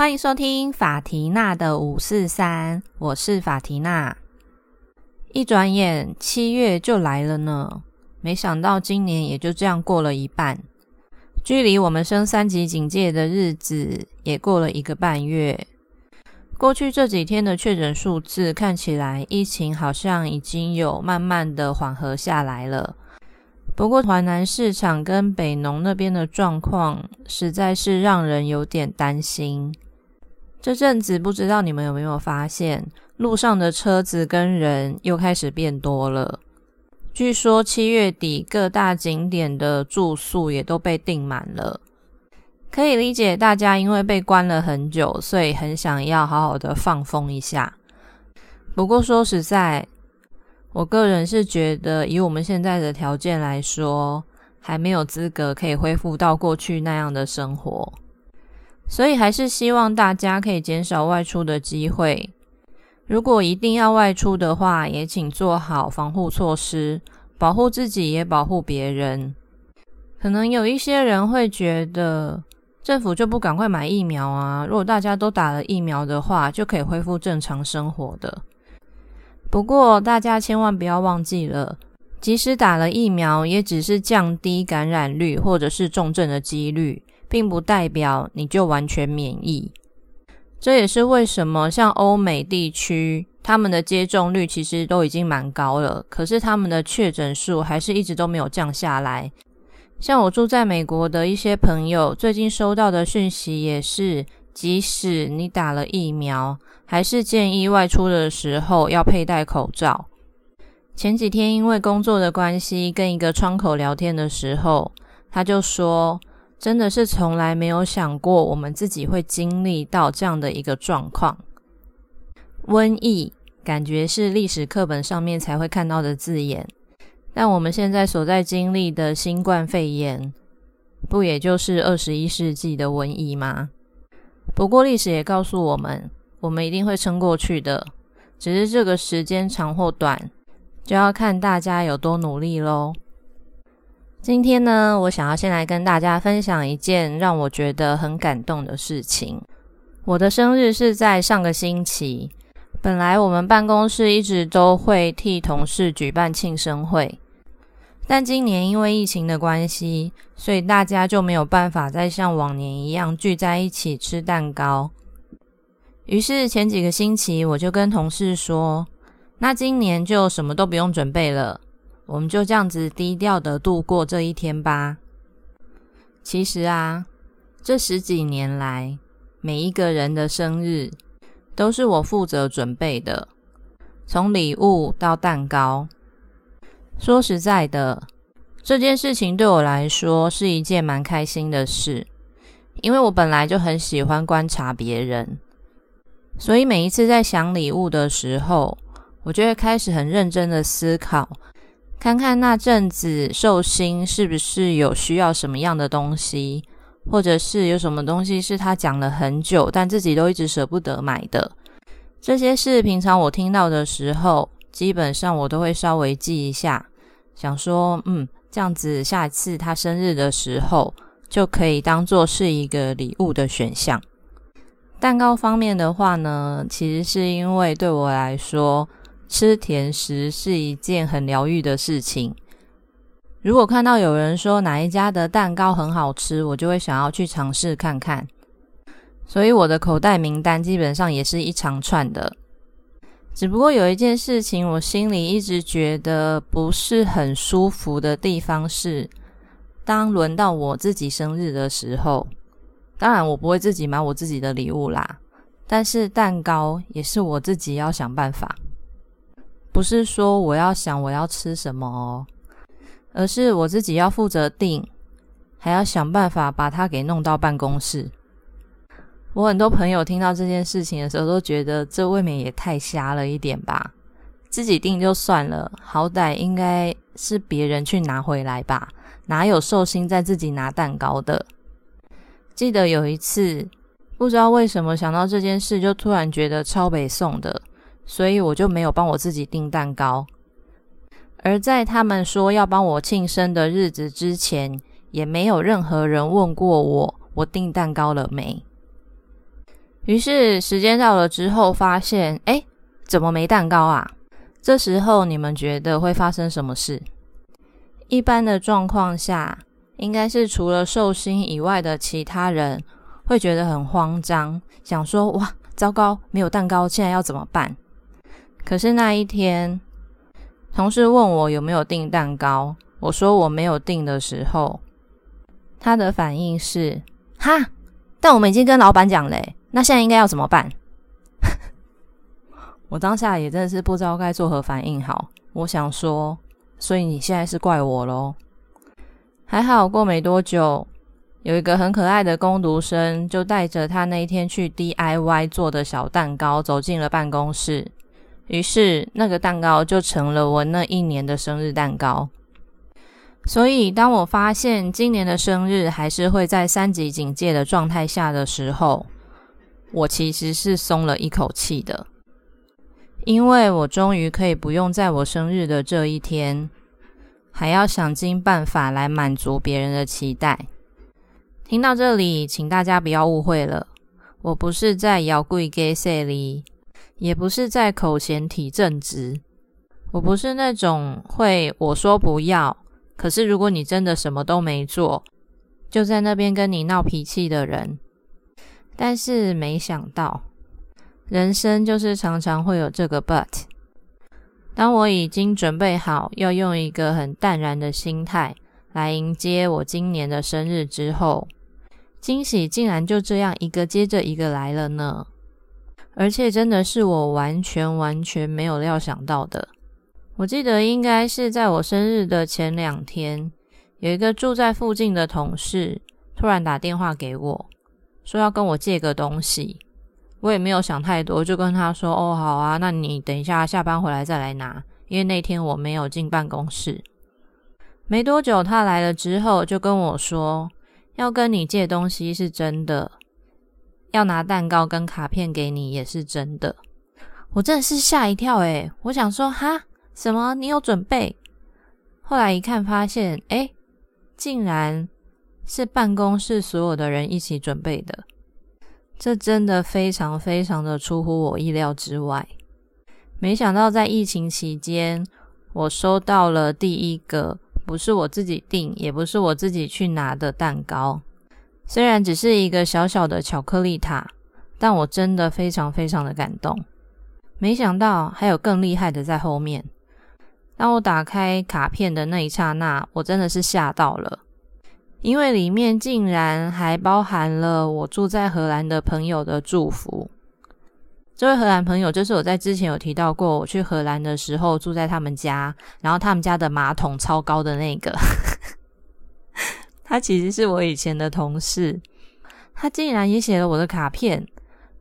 欢迎收听法缇娜的五四三，我是法缇娜。一转眼七月就来了呢，没想到今年也就这样过了一半，距离我们升三级警戒的日子也过了一个半月。过去这几天的确诊数字看起来，疫情好像已经有慢慢的缓和下来了。不过，华南市场跟北农那边的状况，实在是让人有点担心。这阵子不知道你们有没有发现，路上的车子跟人又开始变多了。据说七月底各大景点的住宿也都被订满了。可以理解，大家因为被关了很久，所以很想要好好的放风一下。不过说实在，我个人是觉得，以我们现在的条件来说，还没有资格可以恢复到过去那样的生活。所以还是希望大家可以减少外出的机会。如果一定要外出的话，也请做好防护措施，保护自己也保护别人。可能有一些人会觉得。政府就不赶快买疫苗啊？如果大家都打了疫苗的话，就可以恢复正常生活的。不过大家千万不要忘记了，即使打了疫苗，也只是降低感染率或者是重症的几率，并不代表你就完全免疫。这也是为什么像欧美地区，他们的接种率其实都已经蛮高了，可是他们的确诊数还是一直都没有降下来。像我住在美国的一些朋友，最近收到的讯息也是，即使你打了疫苗，还是建议外出的时候要佩戴口罩。前几天因为工作的关系，跟一个窗口聊天的时候，他就说，真的是从来没有想过我们自己会经历到这样的一个状况。瘟疫感觉是历史课本上面才会看到的字眼。但我们现在所在经历的新冠肺炎，不也就是二十一世纪的瘟疫吗？不过历史也告诉我们，我们一定会撑过去的，只是这个时间长或短，就要看大家有多努力喽。今天呢，我想要先来跟大家分享一件让我觉得很感动的事情。我的生日是在上个星期。本来我们办公室一直都会替同事举办庆生会，但今年因为疫情的关系，所以大家就没有办法再像往年一样聚在一起吃蛋糕。于是前几个星期，我就跟同事说：“那今年就什么都不用准备了，我们就这样子低调的度过这一天吧。”其实啊，这十几年来，每一个人的生日。都是我负责准备的，从礼物到蛋糕。说实在的，这件事情对我来说是一件蛮开心的事，因为我本来就很喜欢观察别人，所以每一次在想礼物的时候，我就会开始很认真的思考，看看那阵子寿星是不是有需要什么样的东西。或者是有什么东西是他讲了很久，但自己都一直舍不得买的，这些事平常我听到的时候，基本上我都会稍微记一下，想说，嗯，这样子下一次他生日的时候就可以当做是一个礼物的选项。蛋糕方面的话呢，其实是因为对我来说，吃甜食是一件很疗愈的事情。如果看到有人说哪一家的蛋糕很好吃，我就会想要去尝试看看。所以我的口袋名单基本上也是一长串的。只不过有一件事情，我心里一直觉得不是很舒服的地方是，当轮到我自己生日的时候，当然我不会自己买我自己的礼物啦，但是蛋糕也是我自己要想办法，不是说我要想我要吃什么哦。而是我自己要负责订，还要想办法把它给弄到办公室。我很多朋友听到这件事情的时候，都觉得这未免也太瞎了一点吧。自己订就算了，好歹应该是别人去拿回来吧？哪有寿星在自己拿蛋糕的？记得有一次，不知道为什么想到这件事，就突然觉得超北宋的，所以我就没有帮我自己订蛋糕。而在他们说要帮我庆生的日子之前，也没有任何人问过我，我订蛋糕了没？于是时间到了之后，发现哎，怎么没蛋糕啊？这时候你们觉得会发生什么事？一般的状况下，应该是除了寿星以外的其他人会觉得很慌张，想说哇，糟糕，没有蛋糕，现在要怎么办？可是那一天，同事问我有没有订蛋糕，我说我没有订的时候，他的反应是哈，但我们已经跟老板讲嘞，那现在应该要怎么办？我当下也真的是不知道该作何反应好，我想说。所以你现在是怪我喽？还好过没多久，有一个很可爱的工读生就带着他那一天去 DIY 做的小蛋糕走进了办公室，于是那个蛋糕就成了我那一年的生日蛋糕。所以当我发现今年的生日还是会在三级警戒的状态下的时候，我其实是松了一口气的。因为我终于可以不用在我生日的这一天，还要想尽办法来满足别人的期待。听到这里，请大家不要误会了，我不是在摇柜给塞里，也不是在口嫌体正直，我不是那种会我说不要，可是如果你真的什么都没做，就在那边跟你闹脾气的人。但是没想到。人生就是常常会有这个 but。当我已经准备好要用一个很淡然的心态来迎接我今年的生日之后，惊喜竟然就这样一个接着一个来了呢！而且真的是我完全完全没有料想到的。我记得应该是在我生日的前两天，有一个住在附近的同事突然打电话给我，说要跟我借个东西。我也没有想太多，就跟他说：“哦，好啊，那你等一下下班回来再来拿。”因为那天我没有进办公室。没多久，他来了之后就跟我说：“要跟你借东西是真的，要拿蛋糕跟卡片给你也是真的。”我真的是吓一跳诶，我想说：“哈，什么？你有准备？”后来一看，发现哎，竟然是办公室所有的人一起准备的。这真的非常非常的出乎我意料之外。没想到在疫情期间，我收到了第一个不是我自己订，也不是我自己去拿的蛋糕。虽然只是一个小小的巧克力塔，但我真的非常非常的感动。没想到还有更厉害的在后面。当我打开卡片的那一刹那，我真的是吓到了。因为里面竟然还包含了我住在荷兰的朋友的祝福。这位荷兰朋友就是我在之前有提到过，我去荷兰的时候住在他们家，然后他们家的马桶超高的那个。他其实是我以前的同事，他竟然也写了我的卡片。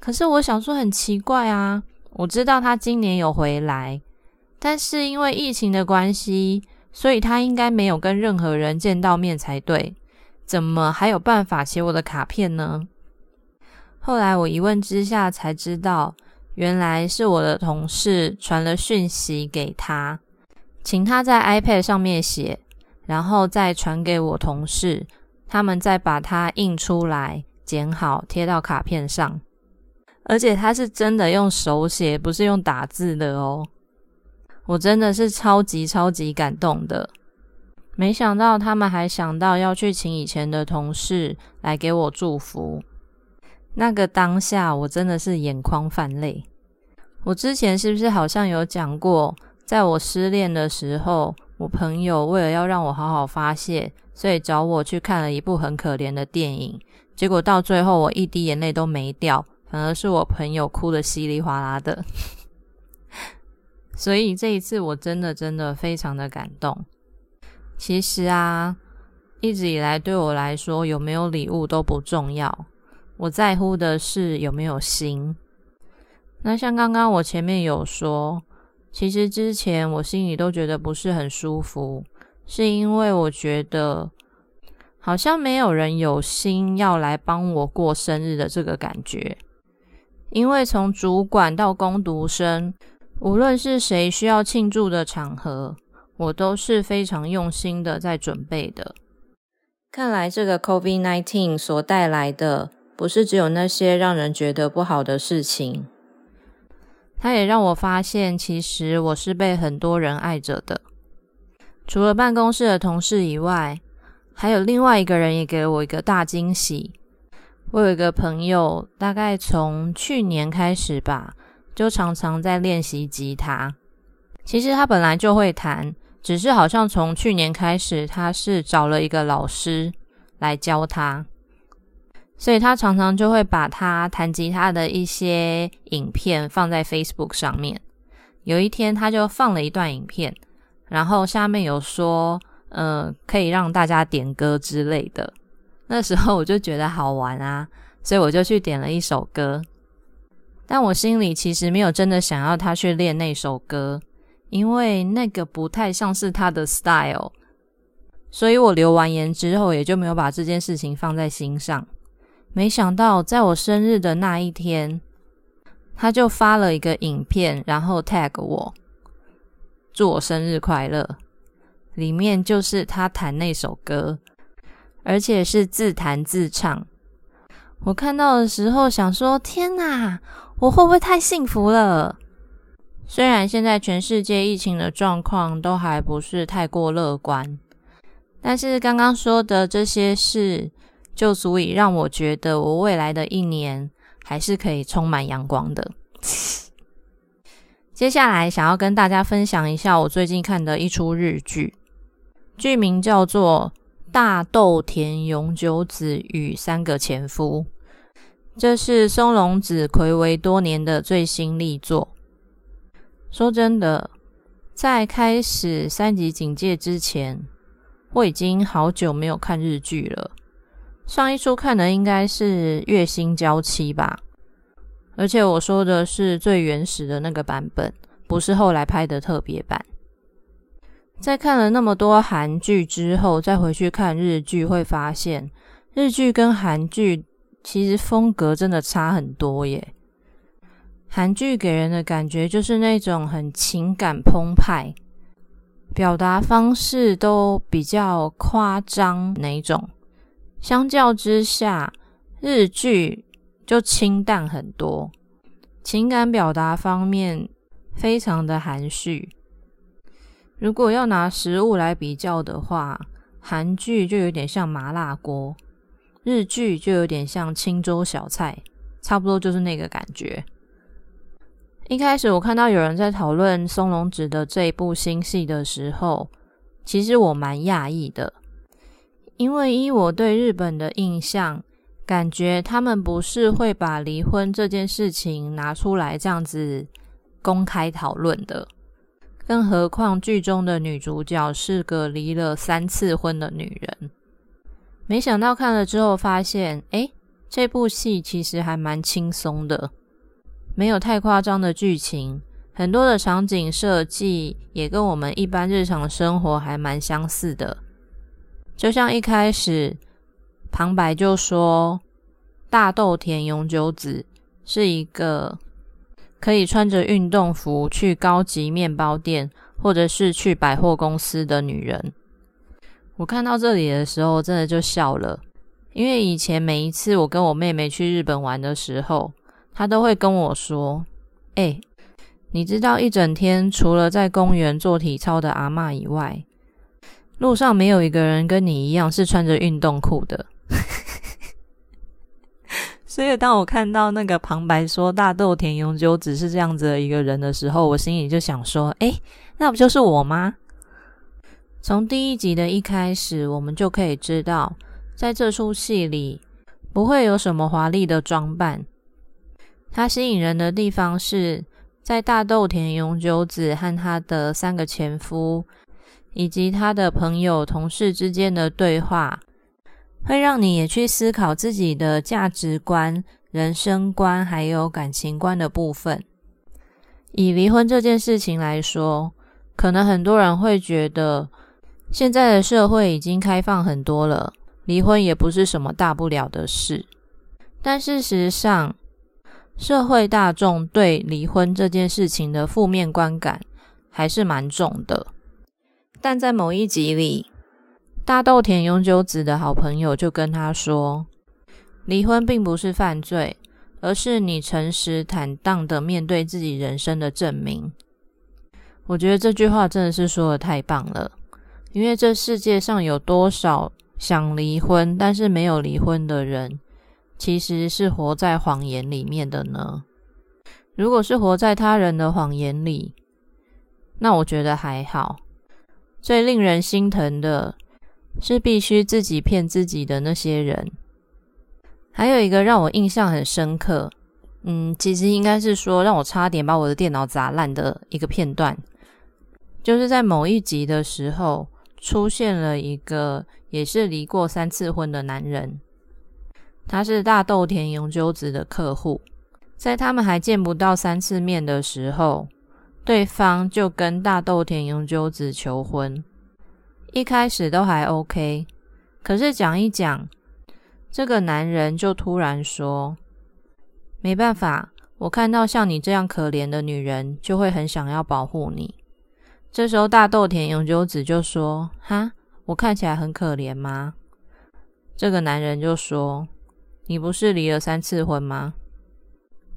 可是我想说很奇怪啊，我知道他今年有回来，但是因为疫情的关系，所以他应该没有跟任何人见到面才对。怎么还有办法写我的卡片呢？后来我一问之下才知道，原来是我的同事传了讯息给他，请他在 iPad 上面写，然后再传给我同事，他们再把它印出来、剪好贴到卡片上。而且他是真的用手写，不是用打字的哦。我真的是超级超级感动的。没想到他们还想到要去请以前的同事来给我祝福。那个当下，我真的是眼眶泛泪。我之前是不是好像有讲过，在我失恋的时候，我朋友为了要让我好好发泄，所以找我去看了一部很可怜的电影。结果到最后，我一滴眼泪都没掉，反而是我朋友哭得稀里哗啦的。所以这一次，我真的真的非常的感动。其实啊，一直以来对我来说，有没有礼物都不重要。我在乎的是有没有心。那像刚刚我前面有说，其实之前我心里都觉得不是很舒服，是因为我觉得好像没有人有心要来帮我过生日的这个感觉。因为从主管到工读生，无论是谁需要庆祝的场合。我都是非常用心的在准备的。看来这个 COVID-19 所带来的不是只有那些让人觉得不好的事情。他也让我发现，其实我是被很多人爱着的。除了办公室的同事以外，还有另外一个人也给了我一个大惊喜。我有一个朋友，大概从去年开始吧，就常常在练习吉他。其实他本来就会弹，只是好像从去年开始，他是找了一个老师来教他。所以他常常就会把他弹吉他的一些影片放在 Facebook 上面。有一天，他就放了一段影片，然后下面有说，呃，可以让大家点歌之类的。那时候我就觉得好玩啊，所以我就去点了一首歌。但我心里其实没有真的想要他去练那首歌，因为那个不太像是他的 style。所以我留完言之后，也就没有把这件事情放在心上。没想到，在我生日的那一天，他就发了一个影片，然后 tag 我，祝我生日快乐。里面就是他弹那首歌，而且是自弹自唱。我看到的时候想说：天哪，我会不会太幸福了？虽然现在全世界疫情的状况都还不是太过乐观，但是刚刚说的这些事。就足以让我觉得，我未来的一年还是可以充满阳光的。接下来，想要跟大家分享一下我最近看的一出日剧，剧名叫做《大豆田永久子与三个前夫》，这是松隆子暌违多年的最新力作。说真的，在开始三级警戒之前，我已经好久没有看日剧了。上一出看的应该是《月薪娇妻》吧，而且我说的是最原始的那个版本，不是后来拍的特别版。在看了那么多韩剧之后，再回去看日剧，会发现日剧跟韩剧其实风格真的差很多耶。韩剧给人的感觉就是那种很情感澎湃，表达方式都比较夸张那种。相较之下，日剧就清淡很多，情感表达方面非常的含蓄。如果要拿食物来比较的话，韩剧就有点像麻辣锅，日剧就有点像清粥小菜，差不多就是那个感觉。一开始我看到有人在讨论松隆子的这一部新戏的时候，其实我蛮讶异的。因为依我对日本的印象，感觉他们不是会把离婚这件事情拿出来这样子公开讨论的。更何况剧中的女主角是个离了三次婚的女人。没想到看了之后发现，诶，这部戏其实还蛮轻松的，没有太夸张的剧情，很多的场景设计也跟我们一般日常生活还蛮相似的。就像一开始旁白就说，大豆田永久子是一个可以穿着运动服去高级面包店或者是去百货公司的女人。我看到这里的时候，真的就笑了，因为以前每一次我跟我妹妹去日本玩的时候，她都会跟我说：“哎，你知道一整天除了在公园做体操的阿嬷以外。”路上没有一个人跟你一样是穿着运动裤的，所以当我看到那个旁白说大豆田永久只是这样子的一个人的时候，我心里就想说：哎，那不就是我吗？从第一集的一开始，我们就可以知道，在这出戏里不会有什么华丽的装扮。它吸引人的地方是在大豆田永久子和他的三个前夫。以及他的朋友、同事之间的对话，会让你也去思考自己的价值观、人生观，还有感情观的部分。以离婚这件事情来说，可能很多人会觉得，现在的社会已经开放很多了，离婚也不是什么大不了的事。但事实上，社会大众对离婚这件事情的负面观感还是蛮重的。但在某一集里，大豆田永久子的好朋友就跟他说：“离婚并不是犯罪，而是你诚实坦荡的面对自己人生的证明。我觉得这句话真的是说的太棒了，因为这世界上有多少想离婚但是没有离婚的人，其实是活在谎言里面的呢？如果是活在他人的谎言里，那我觉得还好。最令人心疼的是必须自己骗自己的那些人。还有一个让我印象很深刻，嗯，其实应该是说让我差点把我的电脑砸烂的一个片段。就是在某一集的时候，出现了一个也是离过三次婚的男人，他是大豆田永久子的客户，在他们还见不到三次面的时候，对方就跟大豆田永久子求婚，一开始都还 OK，可是讲一讲，这个男人就突然说：“没办法，我看到像你这样可怜的女人，就会很想要保护你。”这时候，大豆田永久子就说：“哈，我看起来很可怜吗？”这个男人就说：“你不是离了三次婚吗？”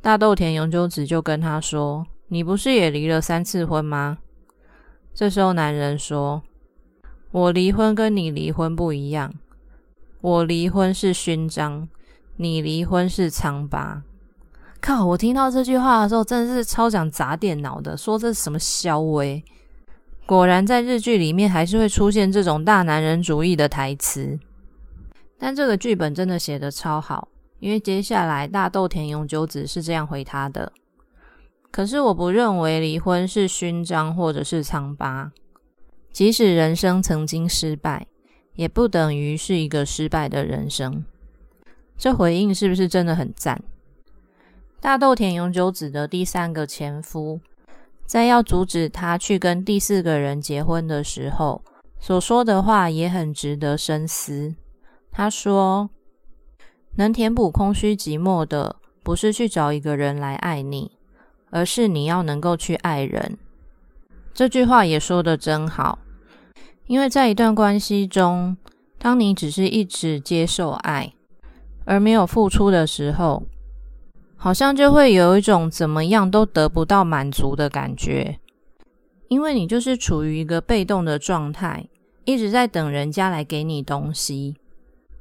大豆田永久子就跟他说：“你不是也离了三次婚吗？”这时候，男人说：“我离婚跟你离婚不一样，我离婚是勋章，你离婚是疮疤。”靠！我听到这句话的时候，真的是超想砸电脑的，说这是什么消威？果然，在日剧里面还是会出现这种大男人主义的台词，但这个剧本真的写得超好，因为接下来大豆田永久子是这样回他的：“可是我不认为离婚是勋章或者是疮疤，即使人生曾经失败，也不等于是一个失败的人生。”这回应是不是真的很赞？大豆田永久子的第三个前夫。在要阻止他去跟第四个人结婚的时候，所说的话也很值得深思。他说：“能填补空虚寂寞的，不是去找一个人来爱你，而是你要能够去爱人。”这句话也说的真好，因为在一段关系中，当你只是一直接受爱，而没有付出的时候，好像就会有一种怎么样都得不到满足的感觉，因为你就是处于一个被动的状态，一直在等人家来给你东西。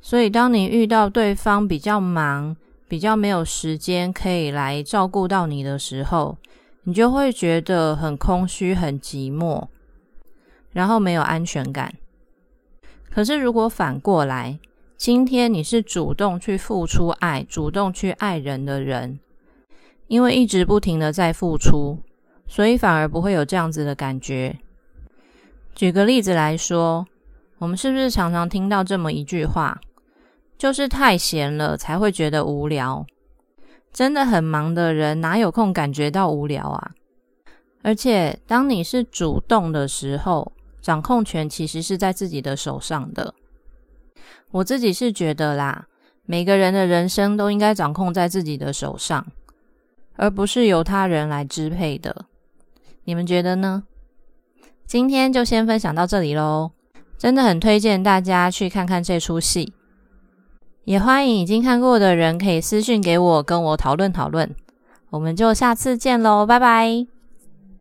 所以，当你遇到对方比较忙、比较没有时间可以来照顾到你的时候，你就会觉得很空虚、很寂寞，然后没有安全感。可是，如果反过来，今天你是主动去付出爱、主动去爱人的人，因为一直不停的在付出，所以反而不会有这样子的感觉。举个例子来说，我们是不是常常听到这么一句话，就是太闲了才会觉得无聊？真的很忙的人哪有空感觉到无聊啊？而且当你是主动的时候，掌控权其实是在自己的手上的。我自己是觉得啦，每个人的人生都应该掌控在自己的手上，而不是由他人来支配的。你们觉得呢？今天就先分享到这里喽，真的很推荐大家去看看这出戏，也欢迎已经看过的人可以私讯给我，跟我讨论讨论。我们就下次见喽，拜拜。